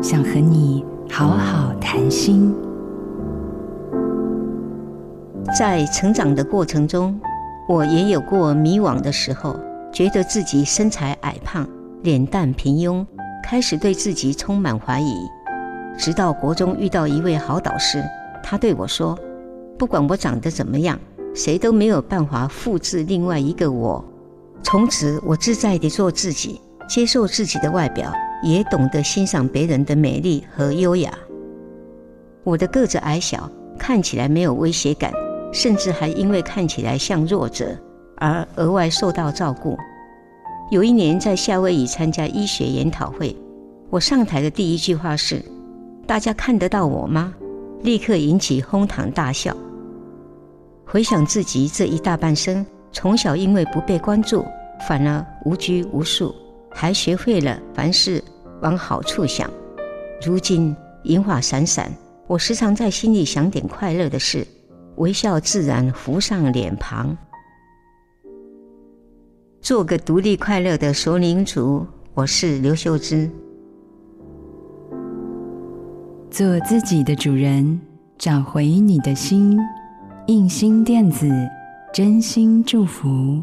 想和你好好谈心。在成长的过程中，我也有过迷惘的时候，觉得自己身材矮胖、脸蛋平庸，开始对自己充满怀疑。直到国中遇到一位好导师，他对我说：“不管我长得怎么样，谁都没有办法复制另外一个我。”从此，我自在地做自己，接受自己的外表，也懂得欣赏别人的美丽和优雅。我的个子矮小，看起来没有威胁感，甚至还因为看起来像弱者而额外受到照顾。有一年在夏威夷参加医学研讨会，我上台的第一句话是：“大家看得到我吗？”立刻引起哄堂大笑。回想自己这一大半生，从小因为不被关注，反而无拘无束，还学会了凡事往好处想。如今银发闪闪，我时常在心里想点快乐的事，微笑自然浮上脸庞。做个独立快乐的熟龄族，我是刘秀芝。做自己的主人，找回你的心。印心电子，真心祝福。